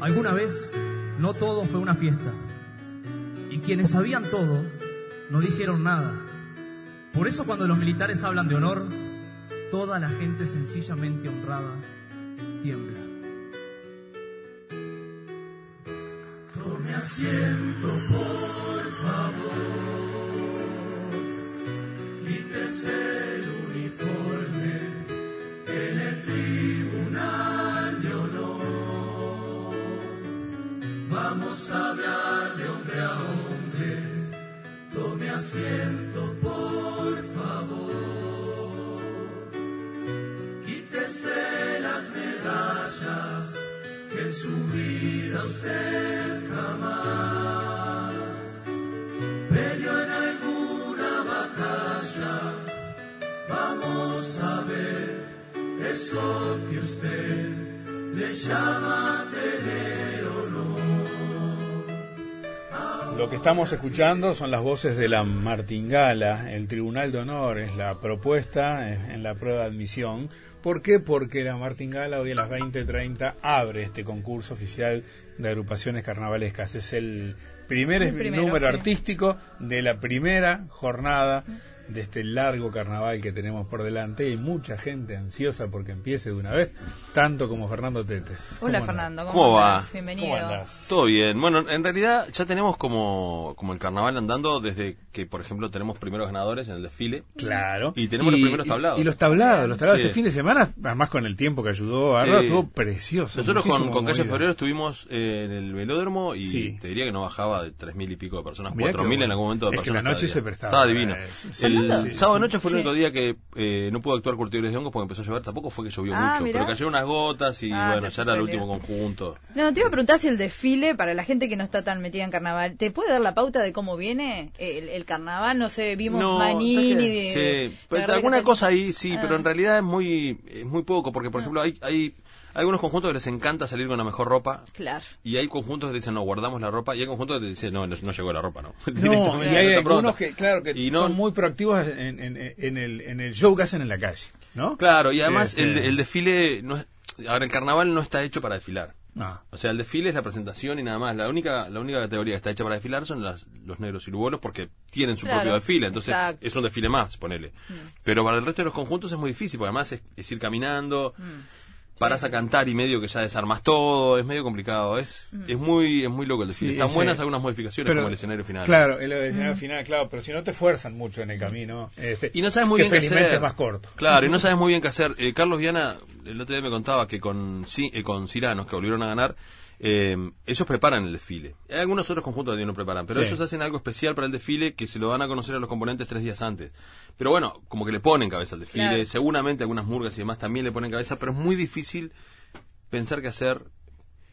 Alguna vez no todo fue una fiesta. Y quienes sabían todo no dijeron nada. Por eso cuando los militares hablan de honor, toda la gente sencillamente honrada tiembla. Tome asiento, por favor. Asiento, por favor. Quítese las medallas que en su vida usted jamás peleó en alguna batalla. Vamos a ver eso que usted le llama Lo que estamos escuchando son las voces de la Martingala, el Tribunal de Honor, es la propuesta en la prueba de admisión. ¿Por qué? Porque la Martingala hoy a las 20.30 abre este concurso oficial de agrupaciones carnavalescas. Es el primer El primero, número sí. artístico de la primera jornada de este largo carnaval que tenemos por delante. Hay mucha gente ansiosa porque empiece de una vez, tanto como Fernando Tetes. Hola ¿Cómo Fernando, ¿cómo, ¿Cómo va? Bienvenido. ¿Cómo andás? Todo bien. Bueno, en realidad ya tenemos como, como el carnaval andando desde que, por ejemplo, tenemos primeros ganadores en el desfile. Claro. Y tenemos los primeros tablados. Y, los tablados, los tablados. Sí. Este fin de semana, además con el tiempo que ayudó, Bárbaro, Sí. estuvo precioso. Nosotros con, con Calle. Febrero estuvimos eh, en el velódromo y Sí. te diría que no bajaba de tres mil y pico de personas, cuatro mil en algún momento de Es que la noche se prestaba Estaba divino. Sí, El sí, sábado sí. noche fue el único día que eh, no pudo actuar Curtidores de Hongos porque empezó a llover. Tampoco fue que llovió Ah, mucho, mirá. pero cayeron unas gotas y Ah, bueno, ya era el último conjunto. No, te iba a preguntar si el desfile, para la gente que no está tan metida en carnaval, ¿te puede dar la pauta de cómo viene el, el carnaval? No sé, vimos No, Manini ¿sabes de... Sí, de pero García alguna cosa ahí sí, Ah. pero en realidad es muy, es muy poco, porque por ejemplo hay, hay algunos conjuntos que les encanta salir con la mejor ropa. Claro. Y hay conjuntos que dicen, no, guardamos la ropa. Y hay conjuntos que te dicen, no, no, no llegó la ropa, no. No, Directamente, y hay algunos que, claro, que Y no- son muy proactivos en, en- en el, en el show que hacen en la calle, ¿no? Claro, y además Este, el, el desfile, no es, ahora el carnaval no está hecho para desfilar. no. O sea, el desfile es la presentación y nada más. La única, la única categoría que está hecha para desfilar son las, los negros y lubolos porque tienen su Claro, propio desfile. Entonces exacto. es un desfile más, ponele. Pero para el resto de los conjuntos es muy difícil porque además es, es ir caminando, paras a cantar y medio que ya desarmas todo. Es medio complicado. Es, es muy es muy loco el desfile. Sí, Están ese- buenas algunas modificaciones como el escenario final. Claro, el escenario final, claro, pero si no te fuerzan mucho en el camino. este, Y no sabes muy que bien qué felizmente hacer. es más corto. Claro, y no sabes muy bien qué hacer. Eh, Carlos Viana, el otro día me contaba que con, eh, con Ciranos, que volvieron a ganar, eh, ellos preparan el desfile. Hay algunos otros conjuntos que no preparan, pero Sí. ellos hacen algo especial para el desfile que se lo dan a conocer a los componentes tres días antes. Pero bueno, como que le ponen cabeza al desfile. Claro. Seguramente algunas murgas y demás también le ponen cabeza, pero es muy difícil pensar qué hacer.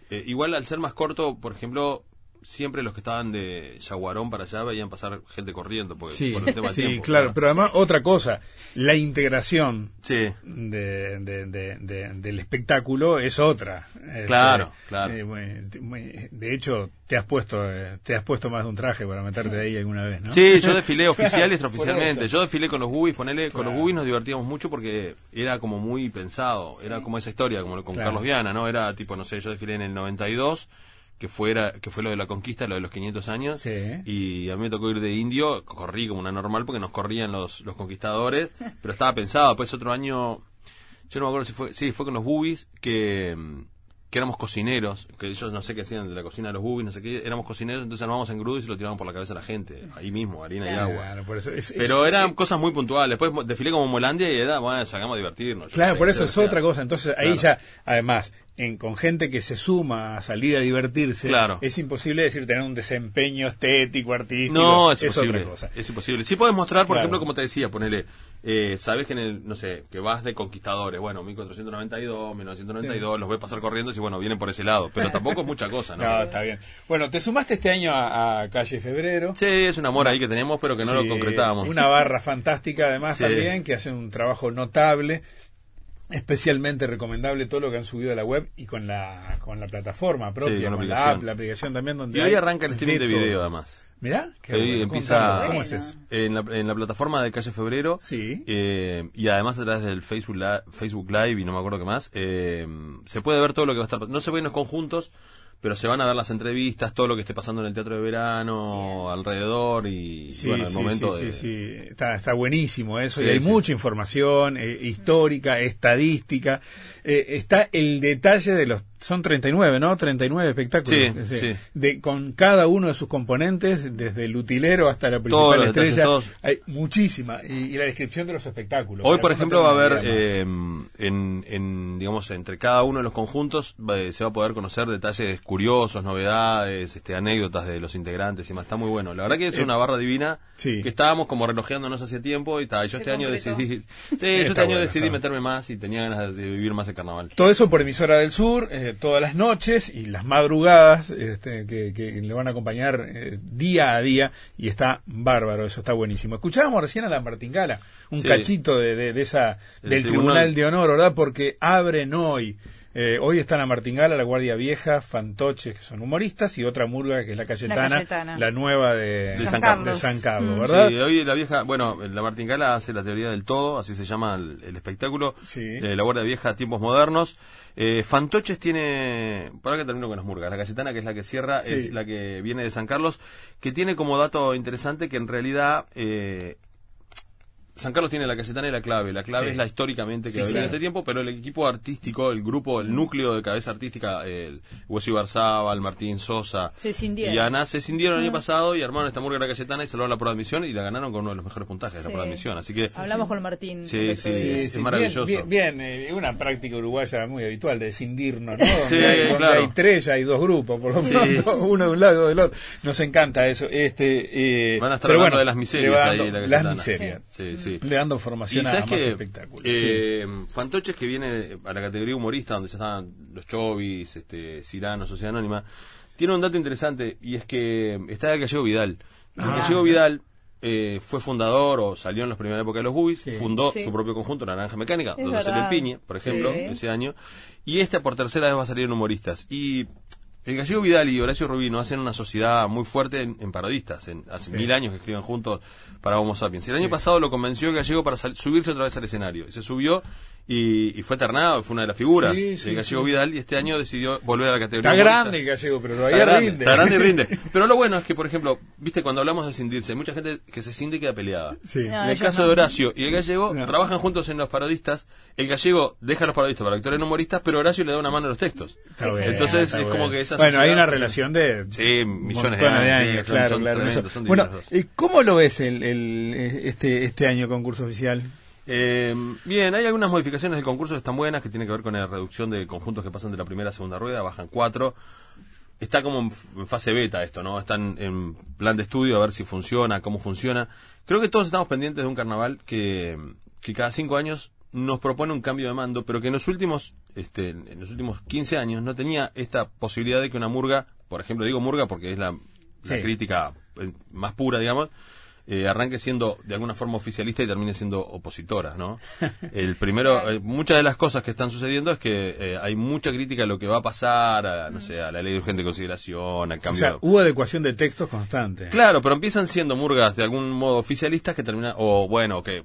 Eh, igual al ser más corto, por ejemplo, siempre los que estaban de Yaguarón para allá veían pasar gente corriendo. Porque, Sí, por el tema del sí, tiempo, claro, ¿no? pero además otra cosa, la integración Sí. de, de- de- de- del espectáculo es otra. Este, Claro, claro. eh, de hecho, te has puesto eh, te has puesto más de un traje para meterte ahí alguna vez, ¿no? Sí, yo desfilé oficial y extraoficialmente. Yo desfilé con los bubis, ponele, con los bubis nos divertíamos mucho porque era como muy pensado, era como esa historia, como con Claro. Carlos Viana, ¿no? Era tipo, no sé, yo desfilé en el 92, que fuera que fue lo de la conquista, lo de los 500 años, Sí. y a mí me tocó ir de indio, corrí como una normal porque nos corrían los, los conquistadores, pero estaba pensado, después otro año, yo no me acuerdo si fue, sí, fue con los bubis, que... que éramos cocineros, que ellos no sé qué hacían de la cocina de los bubis, no sé qué, éramos cocineros, entonces armábamos en grudo y lo tirábamos por la cabeza a la gente, ahí mismo, harina y agua. Claro, por eso es- es- Pero eran cosas muy puntuales. Después desfilé como Molandia y era, bueno, salgamos a divertirnos. Claro, sé, por eso es otra cosa. Entonces ahí claro. ya, además, en, con gente que se suma a salir a divertirse, Claro. es imposible decir tener un desempeño estético, artístico. No, es imposible. otra cosa. Es imposible. Sí puedes mostrar, por Claro. ejemplo, como te decía, ponele, eh, sabes que en el, no sé, que vas de conquistadores, bueno, 1492, 1992, los ves pasar corriendo y bueno, vienen por ese lado. Pero tampoco es mucha cosa, ¿no? No, está bien. Bueno, te sumaste este año a, a Calle Febrero. Sí, es un amor ahí que tenemos, pero que no Sí, lo concretamos. Una barra fantástica, además, Sí. también, que hace un trabajo notable. Especialmente recomendable todo lo que han subido a la web y con la, con la plataforma propia, Sí, con la con la app, la aplicación también donde Y hoy hay arranca el streaming de video, además. Mirá, qué Hoy bueno. empieza- ¿Cómo es eso? En la, en la plataforma de Calle Febrero. Sí. Eh, y además a través del Facebook, Li- Facebook Live y no me acuerdo qué más, eh, se puede ver todo lo que va a estar pasando. No se ven los conjuntos, pero se van a ver las entrevistas, todo lo que esté pasando en el teatro de verano, alrededor y Sí, bueno, el sí, momento sí, de... sí, sí. Está, está buenísimo eso. Y hay mucha información eh, histórica, estadística. Eh, está el detalle de los. Son 39, ¿no? 39 espectáculos. Sí, sí. De, con cada uno de sus componentes, desde el utilero hasta la Todos principal detalles, estrella. todos. Hay muchísima. Y, y la descripción de los espectáculos. Hoy, por ejemplo, va a haber, eh, en, en, digamos, entre cada uno de los conjuntos va- se va a poder conocer detalles curiosos, novedades, este, anécdotas de los integrantes y más. Está muy bueno. La verdad que es Eh, una barra divina sí. que estábamos como relojeándonos hace tiempo y está. Yo Se este año decidí, sí, yo este año bueno, decidí está meterme más y tenía ganas de vivir más el carnaval. Todo eso por emisora del sur, eh, todas las noches y las madrugadas este, que, que le van a acompañar eh, día a día y está bárbaro, eso está buenísimo. Escuchábamos recién a la Martingala, un Sí. cachito de, de- de esa El del tribunal. tribunal. de Honor, ¿verdad? Porque abren hoy. Eh, hoy está la Martingala, la Guardia Vieja, Fantoche, que son humoristas, y otra murga que es la Cayetana, la, Cayetana. nueva de, De San Carlos. de San Carlos, Mm. ¿verdad? Sí, hoy la vieja, bueno, la Martingala hace la teoría del todo, así se llama el, el espectáculo. Sí. Eh, la Guardia Vieja a tiempos modernos. Eh, Fantoches tiene, para que termino con las murgas, la Cayetana, que es la que cierra, Sí. es la que viene de San Carlos, que tiene como dato interesante que en realidad eh, San Carlos tiene la Cayetana y la clave. La clave Sí. es la históricamente que Sí, sí. este tiempo, pero el equipo artístico, el grupo, el núcleo de cabeza artística, el Hueso Ibarzábal, Martín Sosa Se cindieron. y Ana se cindieron el año Ah. pasado y armaron esta murga de la Cayetana y salvaron la prueba de admisión y la ganaron con uno de los mejores puntajes de la prueba de admisión. Así que Hablamos con Martín. Sí, sí, es maravilloso. Bien, bien, bien, eh, una práctica uruguaya muy habitual de cindirnos, ¿no? Sí, hay, donde claro. hay tres, hay dos grupos, por lo Sí. pronto, uno de un lado y otro del otro. Nos encanta eso. Este, eh, van a estar hablando bueno, de las miserias ahí la Las Cayetana. miserias. Sí, sí. Le dando formación Y a más que espectáculos. eh, Fantoches que viene a la categoría humorista donde ya estaban los Chovis, este, Cirano, Sociedad Anónima, tiene un dato interesante y es que está el gallego Vidal. El Ah. gallego Vidal eh, fue fundador o salió en la primera época de los Bubis, Sí. fundó Sí. su propio conjunto, Naranja Mecánica, Es donde salió el verdad. Piñe, por ejemplo, Sí. ese año. Y esta por tercera vez va a salir en humoristas. Y el gallego Vidal y Horacio Rubino hacen una sociedad muy fuerte en, en parodistas. En, hace Sí. mil años que escriben juntos para Homo Sapiens. El año pasado lo convenció el gallego para subirse otra vez al escenario. Y se subió y, y fue ternado, fue una de las figuras Sí, del sí, gallego sí. Vidal. Y este año decidió volver a la categoría. Está grande el gallego, pero Está todavía grande, rinde. está grande y rinde. Pero lo bueno es que, por ejemplo, viste, cuando hablamos de cindirse, hay mucha gente que se cinde y queda peleada. Sí. No, en el caso no. de Horacio y el gallego, No. trabajan juntos en los parodistas. El gallego deja a los parodistas para actuar en humoristas, pero Horacio le da una mano a los textos. Está bien, Entonces, está es como bien. que esa Bueno, hay una relación de Sí, millones de años, son- claro, son claro. tremendos, son bueno, divinos los dos. ¿y ¿cómo lo ves el, el- este, este año concurso oficial? Eh, bien, hay algunas modificaciones del concurso que están buenas, que tienen que ver con la reducción de conjuntos que pasan de la primera a segunda rueda, bajan cuatro. Está como en, fase beta esto, ¿no? Están en plan de estudio a ver si funciona, cómo funciona. Creo que todos estamos pendientes de un carnaval que, que cada cinco años nos propone un cambio de mando, pero que en los últimos, este, en los últimos 15 años no tenía esta posibilidad de que una murga, por ejemplo, digo murga porque es la, la Sí. crítica eh, más pura, digamos, eh, arranque siendo de alguna forma oficialista y termine siendo opositora, ¿no? El primero, eh, muchas de las cosas que están sucediendo es que eh, hay mucha crítica a lo que va a pasar, a, no sé, a la ley de urgente consideración, al O cambio. sea, hubo adecuación de textos constante. Claro, pero empiezan siendo murgas de algún modo oficialistas que terminan, o bueno, que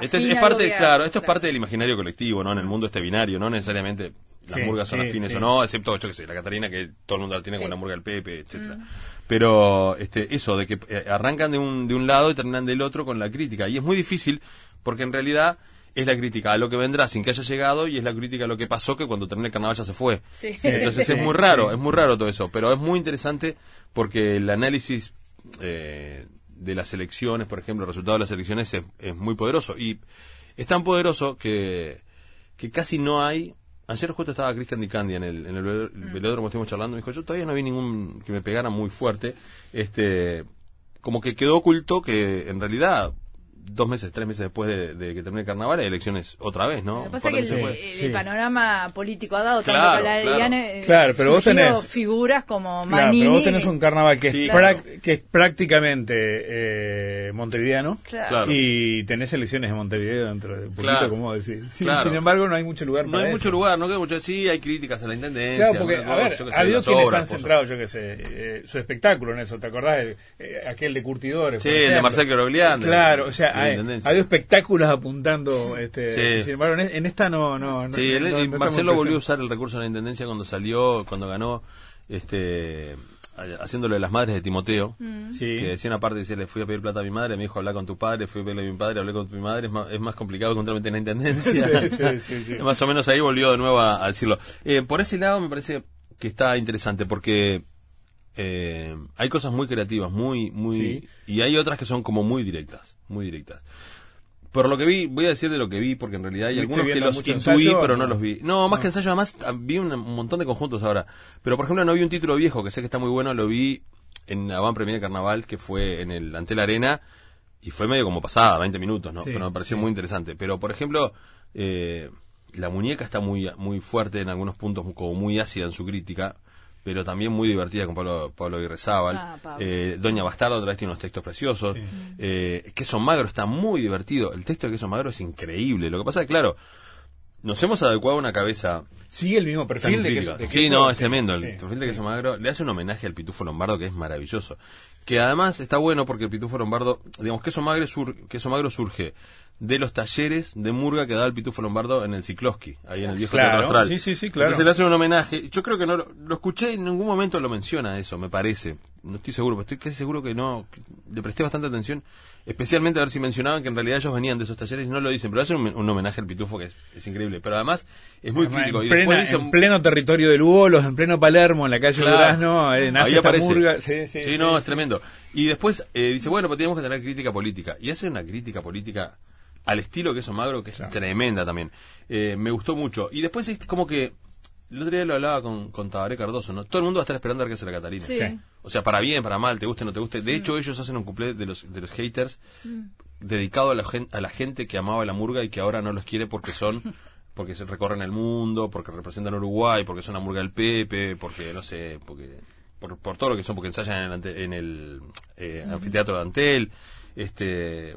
este es, es parte, claro, esto es parte del imaginario colectivo, ¿no? En el mundo este binario, no necesariamente las Sí, murgas son sí, afines sí. o no, excepto, yo que sé, la Catarina, que todo el mundo la tiene Sí. con la murga del Pepe, etcétera. Pero este, eso, de que eh, arrancan de un, de un lado y terminan del otro con la crítica. Y es muy difícil, porque en realidad es la crítica a lo que vendrá sin que haya llegado y es la crítica a lo que pasó que cuando termine el carnaval ya se fue. Sí. Entonces es muy raro, es muy raro todo eso, pero es muy interesante porque el análisis eh, de las elecciones, por ejemplo, el resultado de las elecciones es, es muy poderoso. Y es tan poderoso que, que casi no hay... Ayer justo estaba Cristian Di Candia en el, en el velódromo, estuvimos charlando, me dijo, yo todavía no vi ningún que me pegara muy fuerte, este como que quedó oculto que en realidad dos meses, tres meses después de, de que termine el carnaval hay elecciones otra vez, ¿no? Lo que pasa es de que el, Sí. panorama político ha dado Claro, tanto claro. Eh, Claro, pero vos tenés- figuras como Claro, Manini. pero vos tenés un carnaval que, Sí. es, Claro. que es prácticamente eh, montevideano Claro. Claro. y tenés elecciones en Montevideo dentro de un poquito, Claro. como decir. Sí, Claro. Sin embargo, no hay mucho lugar No hay eso. mucho lugar, no queda mucho. Sí, hay críticas a la intendencia. Claro, porque, a ver, ha habido quienes obras, han centrado, yo qué sé, eh, su espectáculo en eso. ¿Te acordás? El, eh, aquel de Curtidores. Sí, el de ejemplo. Marcel Caroglián, de- Claro, o sea, hay, espectáculos apuntando. Este, Sí. Sin embargo, en, esta no. no, no Sí, él- no- no y estamos Marcelo volvió a usar el recurso de la intendencia cuando salió, cuando ganó. este, haciéndolo de las madres de Timoteo. Mm. Sí. Que decía una parte, decía, le fui a pedir plata a mi madre, me dijo, habla con tu padre, fui a pedirle a mi padre, hablé con tu madre, es más, es más complicado que un trámite en la intendencia. Sí, sí, sí, sí. Más o menos ahí volvió de nuevo a, a decirlo. Eh, por ese lado me parece que está interesante, porque eh, hay cosas muy creativas, muy, muy, Sí. y hay otras que son como muy directas, muy directas. Por lo que vi, voy a decir de lo que vi, porque en realidad hay ¿Viste algunos que los intuí, ensayo? pero no, No. los vi. No, más que ensayo, además ah, vi un, montón de conjuntos ahora. Pero por ejemplo, no vi un título viejo, que sé que está muy bueno, lo vi en la Van Premier de Carnaval, que fue en el Antel Arena, y fue medio como pasada, 20 minutos, ¿no? Sí, pero me pareció sí. muy interesante. Pero por ejemplo, eh, la muñeca está muy, muy fuerte en algunos puntos, como muy ácida en su crítica. Pero también muy divertida con Pablo, Pablo Aguirrezábal. Ah, Pablo. Eh, Doña Bastardo otra vez tiene unos textos preciosos. Sí. Eh, Queso Magro está muy divertido. El texto de Queso Magro es increíble. Lo que pasa es que, claro, nos hemos adecuado a una cabeza Sigue el mismo perfil de que, crítica. de Sí, queso, no, es sí, tremendo. El sí. perfil de Queso Magro le hace un homenaje al Pitufo Lombardo que es maravilloso. Que además está bueno porque el Pitufo Lombardo, digamos, Queso Magro, sur- Queso Magro surge de los talleres de murga que daba el Pitufo Lombardo en el Cicloski, ahí en el viejo Claro, Teatro sí, sí, sí, claro. Entonces le hacen un homenaje. Yo creo que no lo, lo escuché, en ningún momento lo menciona eso, me parece. No estoy seguro, pero estoy casi seguro que no. que Le presté bastante atención, especialmente a ver si mencionaban que en realidad ellos venían de esos talleres y no lo dicen, pero hacen un, un homenaje al Pitufo que es, es increíble. Pero además es muy Además, crítico. En, y plena- después dicen, en pleno territorio del Bolos, en pleno Palermo, en la calle Claro. Durazno, nace Ahí esta aparece. murga. Sí, sí, Sí, sí, no, sí. es tremendo. Y después eh, dice, bueno, pero tenemos que tener crítica política. Y hace una crítica política al estilo Queso Magro, que es Claro. tremenda también. Eh, me gustó mucho. Y después es como que, el otro día lo hablaba con, con Tabaré Cardoso, ¿no? Todo el mundo va a estar esperando a ver qué hace la Catalina. Sí. Sí. O sea, para bien, para mal, te guste, no te guste. De hecho, ellos hacen un cumple de los, de los haters dedicado a la, gen- a la gente que amaba la murga y que ahora no los quiere porque son porque se recorren el mundo, porque representan Uruguay, porque son la murga del Pepe, porque no sé, porque por, por todo lo que son, porque ensayan en el, ante- en el eh, anfiteatro de Antel, este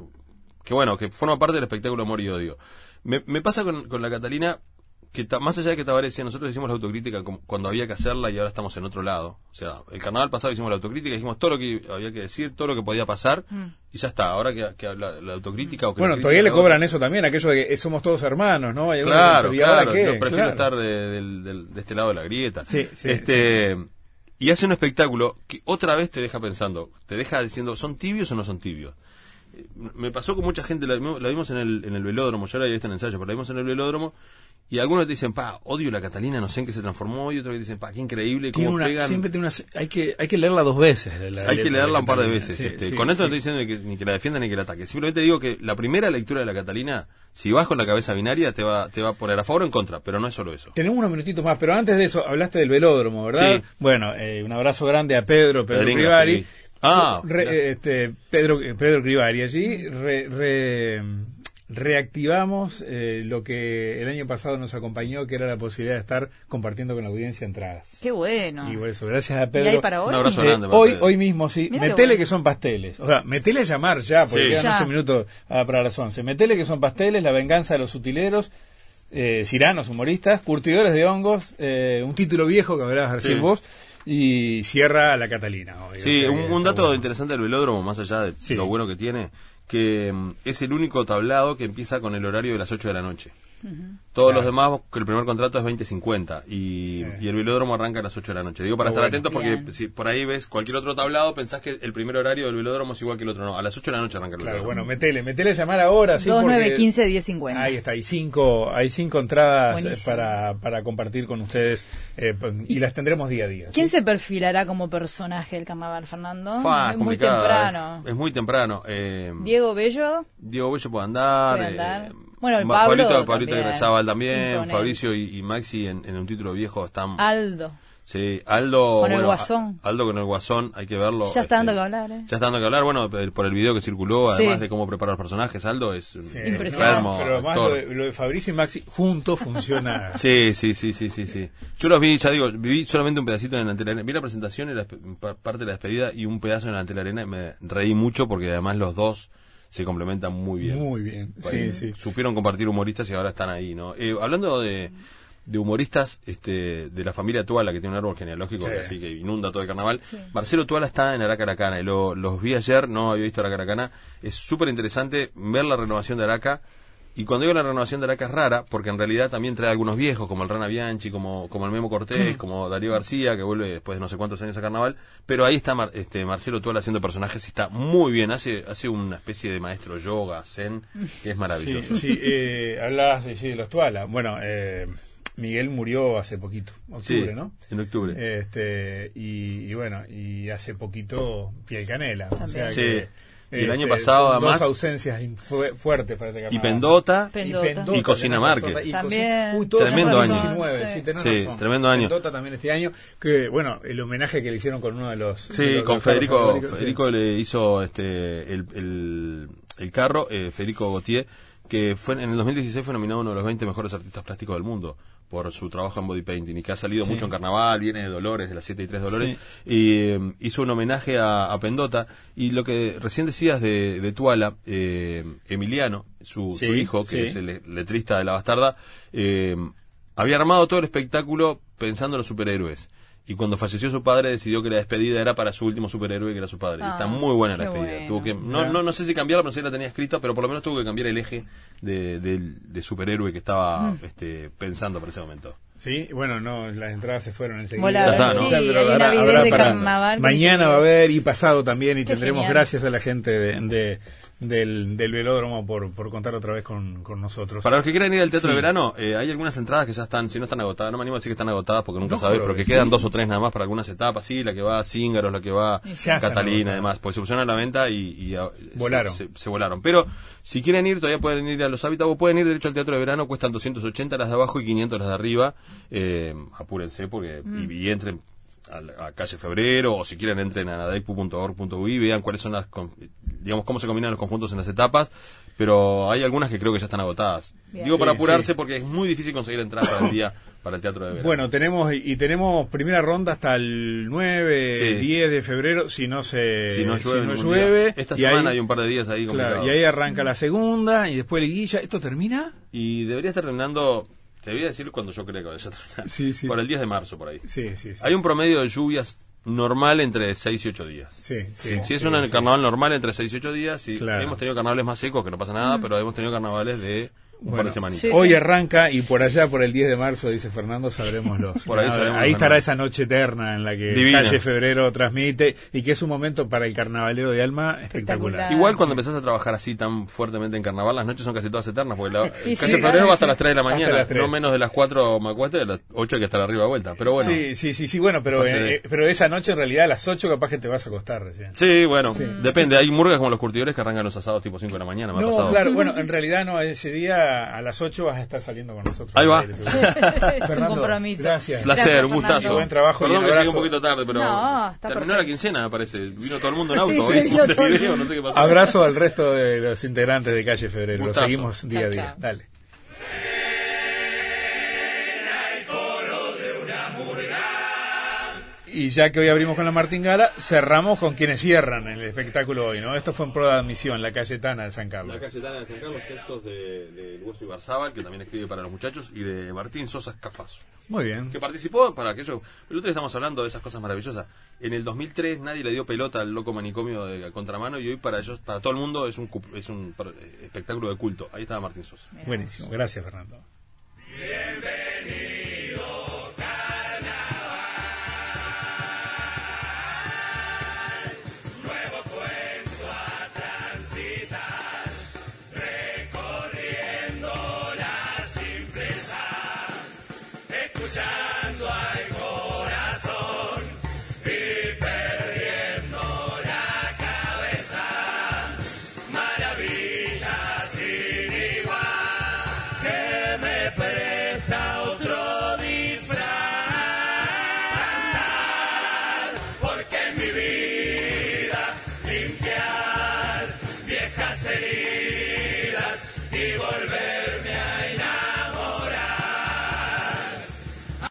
que bueno, que forma parte del espectáculo Amor y Odio. Me, me pasa con, con la Catalina que ta- más allá de que Tabaré decía, nosotros hicimos la autocrítica como- cuando había que hacerla y ahora estamos en otro lado. O sea, el carnaval pasado hicimos la autocrítica, dijimos todo lo que había que decir, todo lo que podía pasar y ya está. Ahora que, que la, la autocrítica o que Bueno, la todavía le cobran eso también, aquello de que somos todos hermanos, ¿no? Hay Claro, que- ¿y ahora claro. qué? Yo prefiero Claro. estar de, del- del- de este lado de la grieta. Sí, sí, este Y hace un espectáculo que otra vez te deja pensando, te deja diciendo, ¿son tibios o no son tibios? Me pasó con mucha gente, la, vimos- la vimos en el, en el velódromo, yo ahora ya está en ensayo, pero la vimos en el velódromo y algunos te dicen, pa, odio la Catalina, no sé en qué se transformó, y otros que dicen, pa, qué increíble, Tiene cómo una, pegan. siempre tiene una, hay que hay que leerla dos veces. la Hay que leerla un par de veces. Sí, este. sí, Con esto sí. no estoy diciendo ni que, ni que la defienda ni que la ataque. Simplemente digo que la primera lectura de la Catalina, si vas con la cabeza binaria, te va, te va a poner a favor o en contra, pero no es solo eso. Tenemos unos minutitos más, pero antes de eso, hablaste del velódromo, ¿verdad? Sí. Bueno, eh, un abrazo grande a Pedro, Pedro. Graffiti. Ah, Re- este, Pedro, Pedro Crivari. Allí re- re- reactivamos eh, lo que el año pasado nos acompañó, que era la posibilidad de estar compartiendo con la audiencia entradas. Qué bueno. Y por eso, gracias a ¿Y Pedro. hay para hoy? Un abrazo grande para hoy, Pedro. hoy mismo, sí. Mirá metele bueno. que son pasteles. O sea, metele a llamar ya, porque Sí. quedan Ya. ocho minutos ah, para las once. Metele que son pasteles, la venganza de los utileros, eh, ciranos, humoristas, curtidores de hongos, eh, un título viejo que hablabas recién Sí. vos, y cierra la Catalina. hoy. O Sí, un, dato bueno. interesante del velódromo, más allá de Sí. lo bueno que tiene, que mm, es el único tablado que empieza con el horario de las 8 de la noche. Todos Claro. los demás, que el primer contrato es 20.50 y, Sí. y el velódromo arranca a las 8 de la noche. Digo para Muy estar bueno. atentos porque Bien. si por ahí ves cualquier otro tablado, pensás que el primer horario del velódromo es igual que el otro. No, a las 8 de la noche arranca el Claro, velódromo. bueno, metele, metele a llamar ahora. sí, porque- 2915 1050. Ahí está, hay cinco, hay cinco entradas eh, Buenísimo. para, para compartir con ustedes eh, y las tendremos día a día. ¿Quién ¿sí? se perfilará como personaje del carnaval, Fernando? Fua, es muy temprano. eh. Es muy temprano. Eh, Diego Bello. Diego Bello puede andar. Puede andar. eh, Bueno, el Pablo Pablito, Pablito también. Iglesiábal también. Imponente. Fabricio y, y Maxi en, en un título viejo están. Aldo. Sí, Aldo. Con el Guasón. Aldo con el Guasón, hay que verlo. Ya está este, dando que hablar, ¿eh? Ya está dando que hablar, bueno, por el video que circuló, Sí. además de cómo preparar los personajes, Aldo es un Sí, Impresionante. enfermo, Pero además actor. lo de, lo de Fabricio y Maxi juntos funciona. Sí, sí, sí, sí, sí, sí. Yo los vi, ya digo, vi solamente un pedacito en la Arena. Vi la presentación y la parte de la despedida y un pedazo en la Arena y me reí mucho porque además los dos se complementan muy bien. Muy bien. Sí, sí. Supieron compartir humoristas y ahora están ahí, ¿no? Eh, hablando de, de humoristas este, de la familia Tuala, que tiene un árbol genealógico Sí. que así que inunda todo el carnaval, Marcelo Tuala está en Aracaracana y lo, los vi ayer, no había visto Aracaracana. Es súper interesante ver la renovación de Araca Y cuando digo la renovación de Araca es rara, porque en realidad también trae algunos viejos, como el Rana Bianchi, como, como el Memo Cortés, como Darío García, que vuelve después de no sé cuántos años a carnaval. Pero ahí está Mar- este, Marcelo Tuala haciendo personajes y está muy bien. Hace, hace una especie de maestro yoga, zen, que es Sí, maravilloso. sí, eh, hablabas de, sí, de los Tuala. Bueno, eh, Miguel murió hace poquito, octubre, Sí, ¿no? en octubre. Este, y, y bueno, y hace poquito Piel Canela. O sea Sí. que, el año este, pasado, son además- Dos ausencias fuertes para este y. Pendota, Pendota. Y Cocina Márquez. También. Uy, Tremendo año. 19, Sí. sí, tenés Sí, razón. tremendo año. Pendota también este año. Que, bueno, el homenaje que le hicieron con uno de los. de Sí, los- con los Federico. sí. Federico le hizo este el, el, el carro, eh, Federico Gautier, que fue en el 2016 fue nominado uno de los 20 mejores artistas plásticos del mundo por su trabajo en body painting y que ha salido mucho en carnaval, viene de Dolores, de las 7 y 3 Dolores, y eh, hizo un homenaje a, a Pendota. Y lo que recién decías de, de Tuala, eh, Emiliano, su, Sí, su hijo, que es el letrista de La Bastarda, eh, había armado todo el espectáculo pensando en los superhéroes. Y cuando falleció su padre decidió que la despedida era para su último superhéroe que era su padre. y Ah, está muy buena la despedida. bueno. Tuvo que, no, no, no sé si cambiarla, pero sí la tenía escrita, pero por lo menos tuvo que cambiar el eje de, del- de superhéroe que estaba Mm. este, pensando para ese momento. Sí, bueno, no, las entradas se fueron enseguida. De para- Mañana va a haber y pasado también y Qué tendremos genial. gracias a la gente de, de- del, del velódromo por, por contar otra vez con, con nosotros. Para los que quieran ir al teatro Sí. de verano, eh, hay algunas entradas que ya están, si no están agotadas, no me animo a decir que están agotadas porque nunca No, sabes, pero que que quedan dos o tres nada más para algunas etapas, sí, la que va a Cíngaros, la que va Ya están Catalina, además, pues se pusieron a la venta y, Volaron. Se, se volaron. Pero si quieren ir, todavía pueden ir a los hábitats o pueden ir derecho al teatro de verano, cuestan 280 las de abajo y 500 las de arriba. Eh, apúrense porque Mm. y, y entren a, la- a calle Febrero o si quieren entren a nadaipu.org.ui vean cuáles son las con- digamos cómo se combinan los conjuntos en las etapas pero hay algunas que creo que ya están agotadas Bien. digo para apurarse sí. porque es muy difícil conseguir entradas para el día para el teatro de verano Bueno, tenemos y tenemos primera ronda hasta el 9, Sí. 10 de febrero, si no se si no llueve, ningún llueve. día. esta y semana ahí- hay un par de días ahí claro, y ahí arranca la segunda y después liguilla. ¿Esto termina? y debería estar terminando te voy a decir cuando yo creo que vaya a terminar Sí, sí. por el 10 de marzo por ahí Sí, sí, sí. hay un promedio de lluvias normal entre 6 y 8 días. Sí, sí, Si- es sí, un carnaval normal entre 6 y 8 días, y Claro. hemos tenido carnavales más secos, que no pasa nada, pero hemos tenido carnavales de Bueno, de semanitas. Sí, Hoy sí. arranca y por allá, por el 10 de marzo, dice Fernando, sabremos los. Por ahí Ah, sabremos ahí estará esa noche eterna en la que Divina. Calle Febrero transmite y que es un momento para el carnavalero de alma espectacular. Espectacular. Igual cuando empezás a trabajar así tan fuertemente en carnaval, las noches son casi todas eternas, porque la Y calle sí, febrero sí, va hasta sí. las 3 de la mañana, no menos de las 4 me acuesto, y a las 8 hay que estar arriba de vuelta. Pero bueno, sí, Sí, sí, sí, sí, bueno, pero, eh, de- eh, pero esa noche en realidad a las 8 capaz que te vas a acostar recién. bueno, depende. Hay murgas como los curtidores que arrancan los asados tipo 5 de la mañana, me ha No, pasado. claro, bueno, en realidad no, ese día a las 8 vas a estar saliendo con nosotros. Ahí va. aire, seguro. es un Fernando, compromiso. gracias. Placer, Gracias, un gustazo. Fernando. Buen trabajo Perdón que llegué un poquito tarde, pero No, está terminó perfecto. la quincena, me parece. Vino todo el mundo en auto, Sí, hoy sí, video, no sé qué pasó. Abrazo al resto de los integrantes de Calle Febrero. Lo seguimos día a Chao, día. chao. Dale. Y ya que hoy abrimos con la Martingala, cerramos con quienes cierran el espectáculo hoy, ¿no? Esto fue en pro de admisión, la Cayetana de San Carlos. La Cayetana de San Carlos, textos de, de Hueso Ibarzábal, que también escribe para los muchachos, y de Martín Sosa Cafazo, Muy bien. que participó para aquello. El otro día estamos hablando de esas cosas maravillosas. En el 2003 nadie le dio pelota al loco manicomio de contramano, y hoy para ellos, para todo el mundo, es un, es un espectáculo de culto. Ahí estaba Martín Sosa. Buenísimo. Gracias, Fernando. que